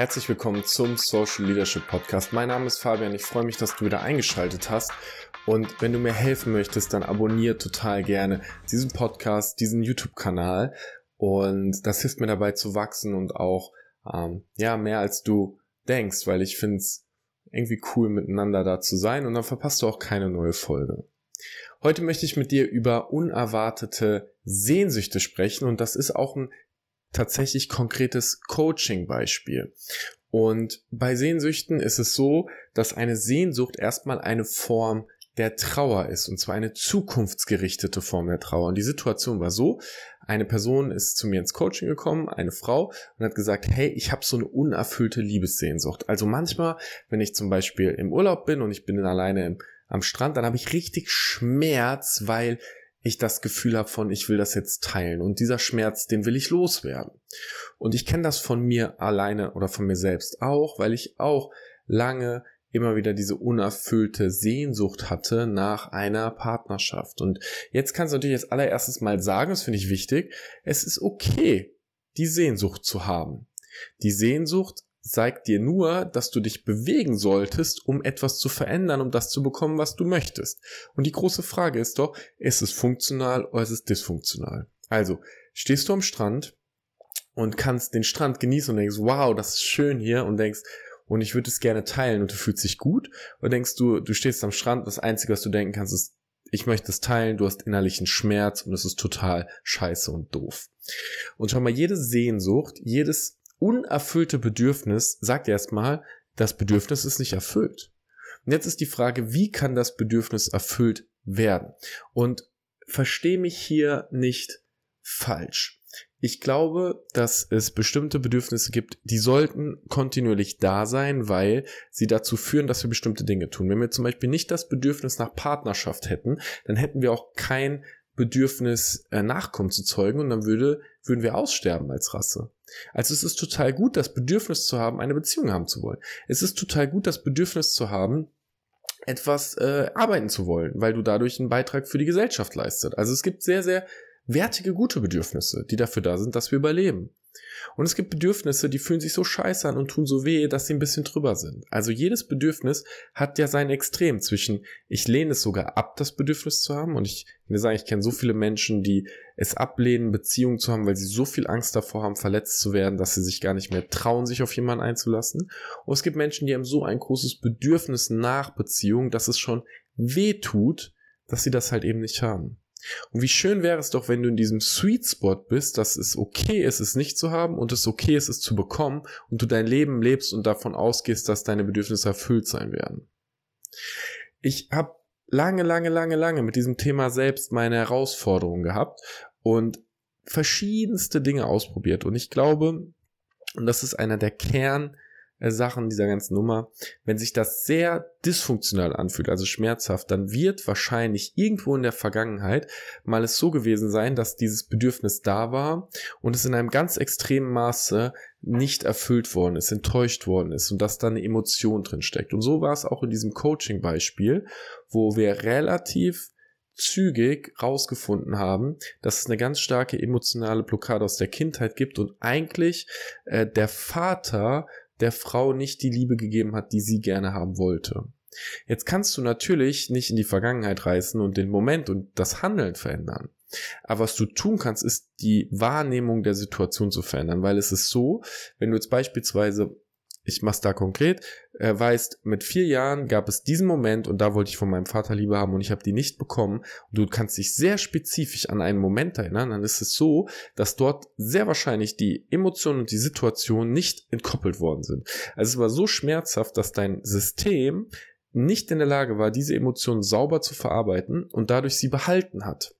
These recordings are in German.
Herzlich willkommen zum Social Leadership Podcast. Mein Name ist Fabian. Ich freue mich, dass du wieder eingeschaltet hast. Und wenn du mir helfen möchtest, dann abonniere total gerne diesen Podcast, diesen YouTube-Kanal. Und das hilft mir dabei zu wachsen und auch, ähm, ja, mehr als du denkst, weil ich finde es irgendwie cool, miteinander da zu sein. Und dann verpasst du auch keine neue Folge. Heute möchte ich mit dir über unerwartete Sehnsüchte sprechen und das ist auch ein tatsächlich konkretes Coaching-Beispiel. Und bei Sehnsüchten ist es so, dass eine Sehnsucht erstmal eine Form der Trauer ist, und zwar eine zukunftsgerichtete Form der Trauer. Und die Situation war so, eine Person ist zu mir ins Coaching gekommen, eine Frau, und hat gesagt, hey, ich habe so eine unerfüllte Liebessehnsucht. Also manchmal, wenn ich zum Beispiel im Urlaub bin und ich bin alleine am Strand, dann habe ich richtig Schmerz, weil ich das Gefühl habe von, ich will das jetzt teilen und dieser Schmerz, den will ich loswerden. Und ich kenne das von mir alleine oder von mir selbst auch, weil ich auch lange immer wieder diese unerfüllte Sehnsucht hatte nach einer Partnerschaft. Und jetzt kannst du natürlich als allererstes mal sagen, das finde ich wichtig, es ist okay, die Sehnsucht zu haben. Die Sehnsucht zeigt dir nur, dass du dich bewegen solltest, um etwas zu verändern, um das zu bekommen, was du möchtest. Und die große Frage ist doch, ist es funktional oder ist es dysfunktional? Also, stehst du am Strand und kannst den Strand genießen und denkst, wow, das ist schön hier und denkst, und ich würde es gerne teilen und du fühlst dich gut? Oder denkst du, du stehst am Strand, das Einzige, was du denken kannst, ist, ich möchte es teilen, du hast innerlichen Schmerz und es ist total scheiße und doof. Und schau mal, jede Sehnsucht, jedes unerfüllte Bedürfnis sagt erstmal, das Bedürfnis ist nicht erfüllt. Und jetzt ist die Frage, wie kann das Bedürfnis erfüllt werden? Und verstehe mich hier nicht falsch. Ich glaube, dass es bestimmte Bedürfnisse gibt, die sollten kontinuierlich da sein, weil sie dazu führen, dass wir bestimmte Dinge tun. Wenn wir zum Beispiel nicht das Bedürfnis nach Partnerschaft hätten, dann hätten wir auch kein Bedürfnis, äh, Nachkommen zu zeugen und dann würde, würden wir aussterben als Rasse. Also es ist total gut, das Bedürfnis zu haben, eine Beziehung haben zu wollen. Es ist total gut, das Bedürfnis zu haben, etwas äh, arbeiten zu wollen, weil du dadurch einen Beitrag für die Gesellschaft leistet. Also es gibt sehr, sehr wertige, gute Bedürfnisse, die dafür da sind, dass wir überleben. Und es gibt Bedürfnisse, die fühlen sich so scheiße an und tun so weh, dass sie ein bisschen drüber sind. Also jedes Bedürfnis hat ja sein Extrem zwischen, ich lehne es sogar ab, das Bedürfnis zu haben. Und ich will sagen, ich kenne so viele Menschen, die es ablehnen, Beziehungen zu haben, weil sie so viel Angst davor haben, verletzt zu werden, dass sie sich gar nicht mehr trauen, sich auf jemanden einzulassen. Und es gibt Menschen, die haben so ein großes Bedürfnis nach Beziehung, dass es schon weh tut, dass sie das halt eben nicht haben. Und wie schön wäre es doch, wenn du in diesem Sweet Spot bist, dass es okay ist, es nicht zu haben und es okay ist, es zu bekommen und du dein Leben lebst und davon ausgehst, dass deine Bedürfnisse erfüllt sein werden. Ich habe lange, lange, lange, lange mit diesem Thema selbst meine Herausforderungen gehabt und verschiedenste Dinge ausprobiert. Und ich glaube, und das ist einer der Kern, Sachen dieser ganzen Nummer, wenn sich das sehr dysfunktional anfühlt, also schmerzhaft, dann wird wahrscheinlich irgendwo in der Vergangenheit mal es so gewesen sein, dass dieses Bedürfnis da war und es in einem ganz extremen Maße nicht erfüllt worden ist, enttäuscht worden ist und dass da eine Emotion drin steckt. Und so war es auch in diesem Coaching-Beispiel, wo wir relativ zügig rausgefunden haben, dass es eine ganz starke emotionale Blockade aus der Kindheit gibt und eigentlich äh, der Vater der Frau nicht die Liebe gegeben hat, die sie gerne haben wollte. Jetzt kannst du natürlich nicht in die Vergangenheit reißen und den Moment und das Handeln verändern. Aber was du tun kannst, ist die Wahrnehmung der Situation zu verändern, weil es ist so, wenn du jetzt beispielsweise ich mach's da konkret, er weißt, mit vier Jahren gab es diesen Moment und da wollte ich von meinem Vater Liebe haben und ich habe die nicht bekommen und du kannst dich sehr spezifisch an einen Moment erinnern, dann ist es so, dass dort sehr wahrscheinlich die Emotionen und die Situation nicht entkoppelt worden sind. Also es war so schmerzhaft, dass dein System nicht in der Lage war, diese Emotionen sauber zu verarbeiten und dadurch sie behalten hat.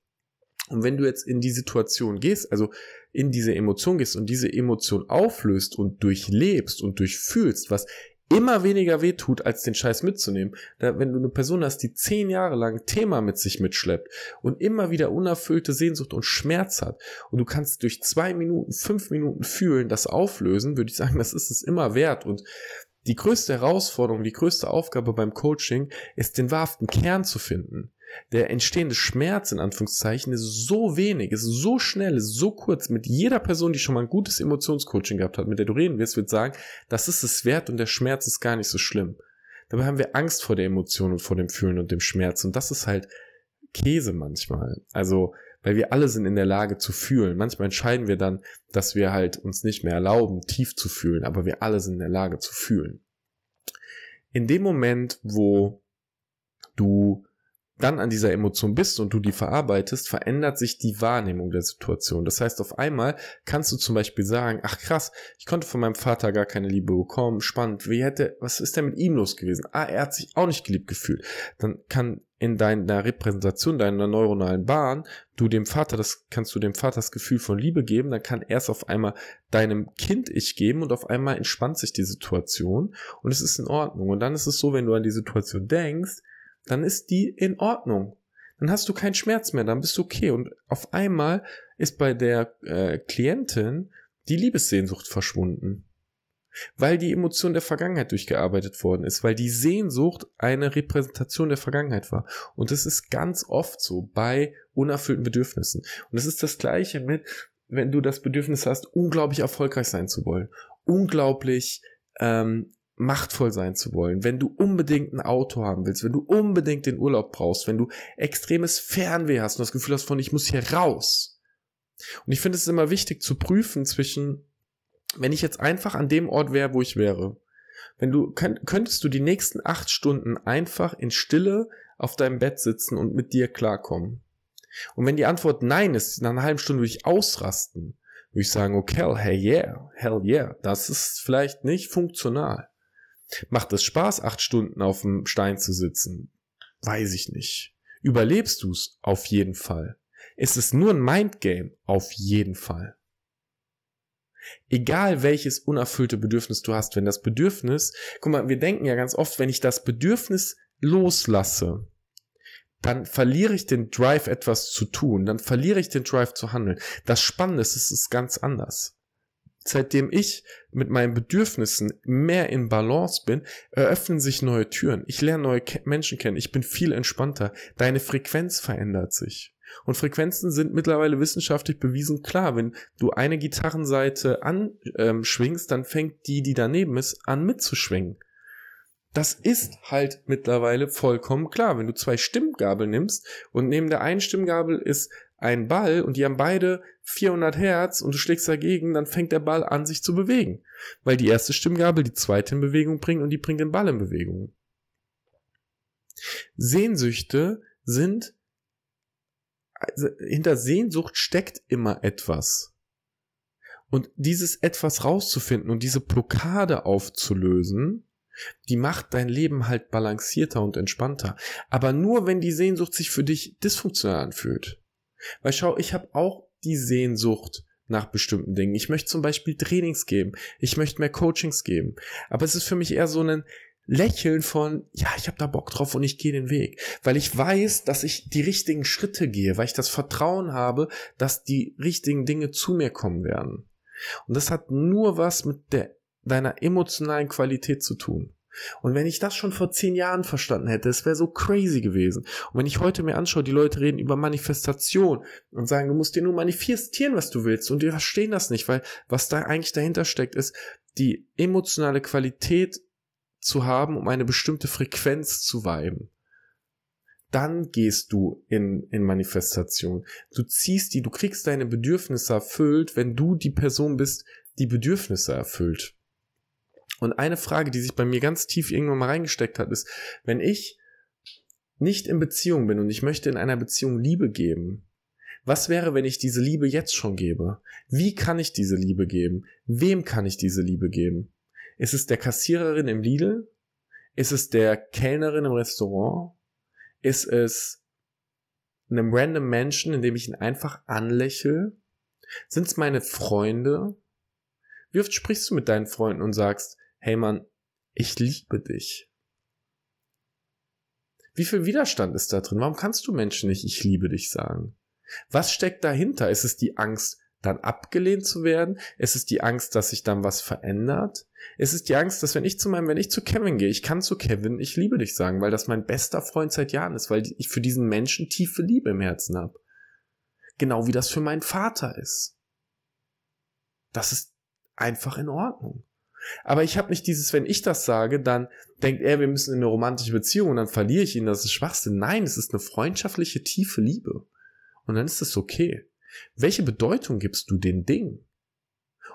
Und wenn du jetzt in die Situation gehst, also in diese Emotion gehst und diese Emotion auflöst und durchlebst und durchfühlst, was immer weniger weh tut, als den Scheiß mitzunehmen. Da, wenn du eine Person hast, die zehn Jahre lang Thema mit sich mitschleppt und immer wieder unerfüllte Sehnsucht und Schmerz hat und du kannst durch zwei Minuten, fünf Minuten fühlen, das auflösen, würde ich sagen, das ist es immer wert und die größte Herausforderung, die größte Aufgabe beim Coaching ist, den wahrhaften Kern zu finden. Der entstehende Schmerz in Anführungszeichen ist so wenig, ist so schnell, ist so kurz. Mit jeder Person, die schon mal ein gutes Emotionscoaching gehabt hat, mit der du reden wirst, wird sagen, das ist es wert und der Schmerz ist gar nicht so schlimm. Dabei haben wir Angst vor der Emotion und vor dem Fühlen und dem Schmerz und das ist halt Käse manchmal. Also, weil wir alle sind in der Lage zu fühlen. Manchmal entscheiden wir dann, dass wir halt uns nicht mehr erlauben, tief zu fühlen, aber wir alle sind in der Lage zu fühlen. In dem Moment, wo du dann an dieser Emotion bist und du die verarbeitest, verändert sich die Wahrnehmung der Situation. Das heißt, auf einmal kannst du zum Beispiel sagen, ach krass, ich konnte von meinem Vater gar keine Liebe bekommen, spannend, wie hätte, was ist denn mit ihm los gewesen? Ah, er hat sich auch nicht geliebt gefühlt. Dann kann in deiner Repräsentation deiner neuronalen Bahn du dem Vater, das kannst du dem Vater das Gefühl von Liebe geben, dann kann er es auf einmal deinem Kind ich geben und auf einmal entspannt sich die Situation und es ist in Ordnung. Und dann ist es so, wenn du an die Situation denkst, dann ist die in Ordnung. Dann hast du keinen Schmerz mehr, dann bist du okay. Und auf einmal ist bei der äh, Klientin die Liebessehnsucht verschwunden. Weil die Emotion der Vergangenheit durchgearbeitet worden ist, weil die Sehnsucht eine Repräsentation der Vergangenheit war. Und das ist ganz oft so bei unerfüllten Bedürfnissen. Und es ist das gleiche mit, wenn du das Bedürfnis hast, unglaublich erfolgreich sein zu wollen, unglaublich ähm, machtvoll sein zu wollen, wenn du unbedingt ein Auto haben willst, wenn du unbedingt den Urlaub brauchst, wenn du extremes Fernweh hast und das Gefühl hast von, ich muss hier raus. Und ich finde es immer wichtig zu prüfen zwischen, wenn ich jetzt einfach an dem Ort wäre, wo ich wäre, wenn du, könntest du die nächsten acht Stunden einfach in Stille auf deinem Bett sitzen und mit dir klarkommen. Und wenn die Antwort nein ist, nach einer halben Stunde würde ich ausrasten, würde ich sagen, okay, hey yeah, hell yeah, das ist vielleicht nicht funktional. Macht es Spaß, acht Stunden auf dem Stein zu sitzen? Weiß ich nicht. Überlebst du's? Auf jeden Fall. Ist es nur ein Mindgame? Auf jeden Fall. Egal welches unerfüllte Bedürfnis du hast, wenn das Bedürfnis, guck mal, wir denken ja ganz oft, wenn ich das Bedürfnis loslasse, dann verliere ich den Drive, etwas zu tun, dann verliere ich den Drive zu handeln. Das Spannende ist, es ist ganz anders seitdem ich mit meinen Bedürfnissen mehr in Balance bin, eröffnen sich neue Türen. Ich lerne neue Menschen kennen. Ich bin viel entspannter. Deine Frequenz verändert sich. Und Frequenzen sind mittlerweile wissenschaftlich bewiesen klar. Wenn du eine Gitarrenseite anschwingst, dann fängt die, die daneben ist, an mitzuschwingen. Das ist halt mittlerweile vollkommen klar. Wenn du zwei Stimmgabel nimmst und neben der einen Stimmgabel ist ein Ball und die haben beide 400 Hertz und du schlägst dagegen, dann fängt der Ball an, sich zu bewegen. Weil die erste Stimmgabel die zweite in Bewegung bringt und die bringt den Ball in Bewegung. Sehnsüchte sind, also hinter Sehnsucht steckt immer etwas. Und dieses etwas rauszufinden und diese Blockade aufzulösen, die macht dein Leben halt balancierter und entspannter. Aber nur wenn die Sehnsucht sich für dich dysfunktional anfühlt. Weil schau, ich habe auch die Sehnsucht nach bestimmten Dingen. Ich möchte zum Beispiel Trainings geben. Ich möchte mehr Coachings geben. Aber es ist für mich eher so ein Lächeln von, ja, ich habe da Bock drauf und ich gehe den Weg. Weil ich weiß, dass ich die richtigen Schritte gehe, weil ich das Vertrauen habe, dass die richtigen Dinge zu mir kommen werden. Und das hat nur was mit der, deiner emotionalen Qualität zu tun. Und wenn ich das schon vor zehn Jahren verstanden hätte, es wäre so crazy gewesen. Und wenn ich heute mir anschaue, die Leute reden über Manifestation und sagen, du musst dir nur manifestieren, was du willst. Und die verstehen das nicht, weil was da eigentlich dahinter steckt, ist die emotionale Qualität zu haben, um eine bestimmte Frequenz zu weiben. Dann gehst du in, in Manifestation. Du ziehst die, du kriegst deine Bedürfnisse erfüllt, wenn du die Person bist, die Bedürfnisse erfüllt. Und eine Frage, die sich bei mir ganz tief irgendwann mal reingesteckt hat, ist, wenn ich nicht in Beziehung bin und ich möchte in einer Beziehung Liebe geben, was wäre, wenn ich diese Liebe jetzt schon gebe? Wie kann ich diese Liebe geben? Wem kann ich diese Liebe geben? Ist es der Kassiererin im Lidl? Ist es der Kellnerin im Restaurant? Ist es einem random Menschen, indem ich ihn einfach anlächle? Sind es meine Freunde? Wie oft sprichst du mit deinen Freunden und sagst, hey Mann, ich liebe dich. Wie viel Widerstand ist da drin? Warum kannst du Menschen nicht ich liebe dich sagen? Was steckt dahinter? Ist es die Angst, dann abgelehnt zu werden? Ist es die Angst, dass sich dann was verändert? Es ist die Angst, dass wenn ich zu meinem, wenn ich zu Kevin gehe, ich kann zu Kevin, ich liebe dich sagen, weil das mein bester Freund seit Jahren ist, weil ich für diesen Menschen tiefe Liebe im Herzen habe. Genau wie das für meinen Vater ist. Das ist einfach in Ordnung. Aber ich habe nicht dieses, wenn ich das sage, dann denkt er, wir müssen in eine romantische Beziehung und dann verliere ich ihn, das ist Schwachsinn. Nein, es ist eine freundschaftliche, tiefe Liebe. Und dann ist es okay. Welche Bedeutung gibst du den Dingen?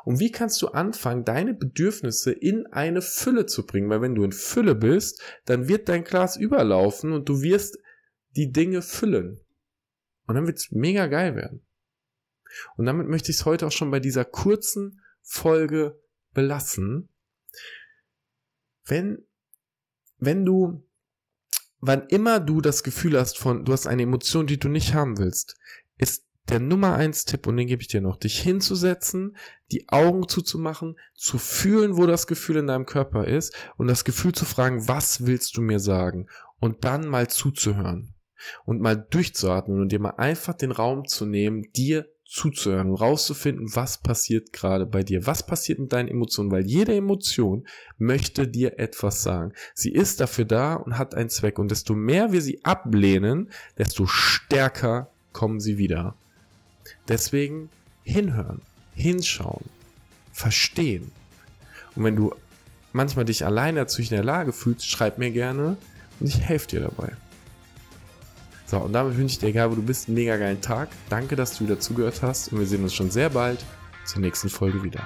Und wie kannst du anfangen, deine Bedürfnisse in eine Fülle zu bringen? Weil wenn du in Fülle bist, dann wird dein Glas überlaufen und du wirst die Dinge füllen. Und dann wird es mega geil werden. Und damit möchte ich es heute auch schon bei dieser kurzen Folge belassen. Wenn, wenn du, wann immer du das Gefühl hast von, du hast eine Emotion, die du nicht haben willst, ist der Nummer eins Tipp, und den gebe ich dir noch, dich hinzusetzen, die Augen zuzumachen, zu fühlen, wo das Gefühl in deinem Körper ist und das Gefühl zu fragen, was willst du mir sagen? Und dann mal zuzuhören und mal durchzuatmen und dir mal einfach den Raum zu nehmen, dir zuzuhören rauszufinden, was passiert gerade bei dir, was passiert mit deinen Emotionen, weil jede Emotion möchte dir etwas sagen. Sie ist dafür da und hat einen Zweck und desto mehr wir sie ablehnen, desto stärker kommen sie wieder. Deswegen hinhören, hinschauen, verstehen. Und wenn du manchmal dich alleine dazu in der Lage fühlst, schreib mir gerne und ich helfe dir dabei. So, und damit wünsche ich dir, egal wo du bist, einen mega geilen Tag. Danke, dass du wieder zugehört hast und wir sehen uns schon sehr bald zur nächsten Folge wieder.